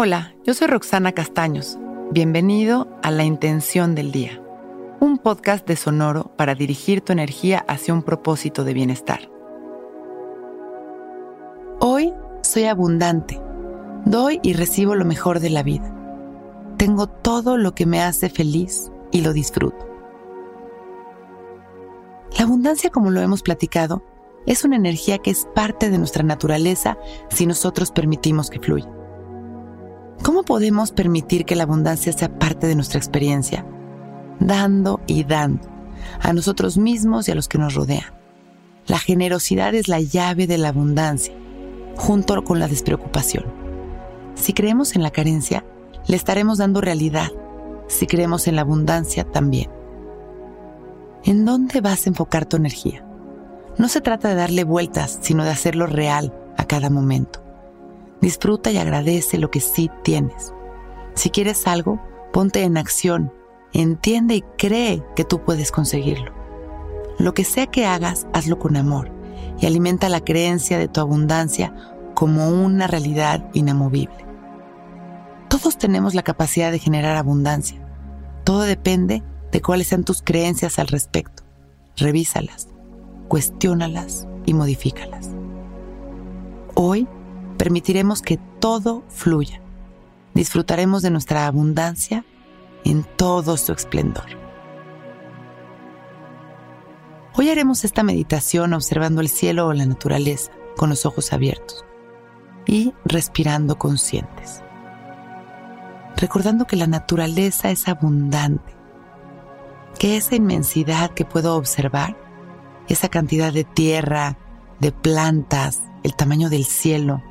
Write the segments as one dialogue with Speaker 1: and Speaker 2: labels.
Speaker 1: Hola, yo soy Roxana Castaños. Bienvenido a La Intención del Día, un podcast de Sonoro para dirigir tu energía hacia un propósito de bienestar. Hoy soy abundante, doy y recibo lo mejor de la vida. Tengo todo lo que me hace feliz y lo disfruto. La abundancia, como lo hemos platicado, es una energía que es parte de nuestra naturaleza si nosotros permitimos que fluya. ¿Cómo podemos permitir que la abundancia sea parte de nuestra experiencia? Dando y dando, a nosotros mismos y a los que nos rodean. La generosidad es la llave de la abundancia, junto con la despreocupación. Si creemos en la carencia, le estaremos dando realidad. Si creemos en la abundancia, también. ¿En dónde vas a enfocar tu energía? No se trata de darle vueltas, sino de hacerlo real a cada momento. Disfruta y agradece lo que sí tienes. Si quieres algo, ponte en acción, entiende y cree que tú puedes conseguirlo. Lo que sea que hagas, hazlo con amor y alimenta la creencia de tu abundancia como una realidad inamovible. Todos tenemos la capacidad de generar abundancia. Todo depende de cuáles sean tus creencias al respecto. Revísalas, cuestiónalas y modifícalas. Hoy permitiremos que todo fluya. Disfrutaremos de nuestra abundancia en todo su esplendor. Hoy haremos esta meditación observando el cielo o la naturaleza con los ojos abiertos y respirando conscientes. Recordando que la naturaleza es abundante, que esa inmensidad que puedo observar, esa cantidad de tierra, de plantas, el tamaño del cielo,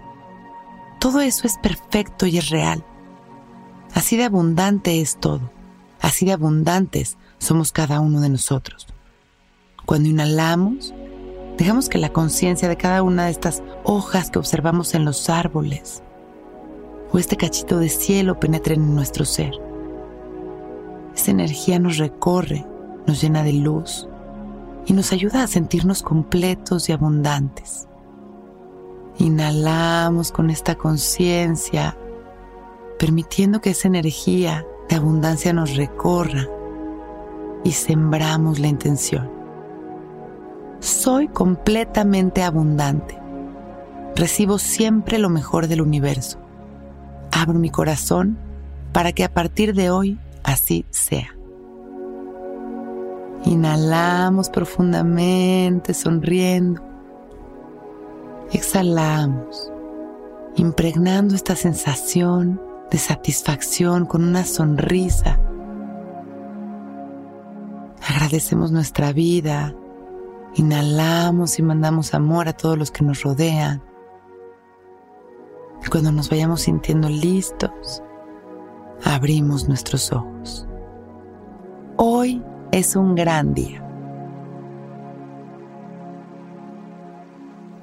Speaker 1: todo eso es perfecto y es real. Así de abundante es todo. Así de abundantes somos cada uno de nosotros. Cuando inhalamos, dejamos que la conciencia de cada una de estas hojas que observamos en los árboles o este cachito de cielo penetren en nuestro ser. Esa energía nos recorre, nos llena de luz y nos ayuda a sentirnos completos y abundantes. Inhalamos con esta conciencia, permitiendo que esa energía de abundancia nos recorra y sembramos la intención. Soy completamente abundante. Recibo siempre lo mejor del universo. Abro mi corazón para que a partir de hoy así sea. Inhalamos profundamente, sonriendo. Exhalamos, impregnando esta sensación de satisfacción con una sonrisa. Agradecemos nuestra vida, inhalamos y mandamos amor a todos los que nos rodean. Y cuando nos vayamos sintiendo listos, abrimos nuestros ojos. Hoy es un gran día.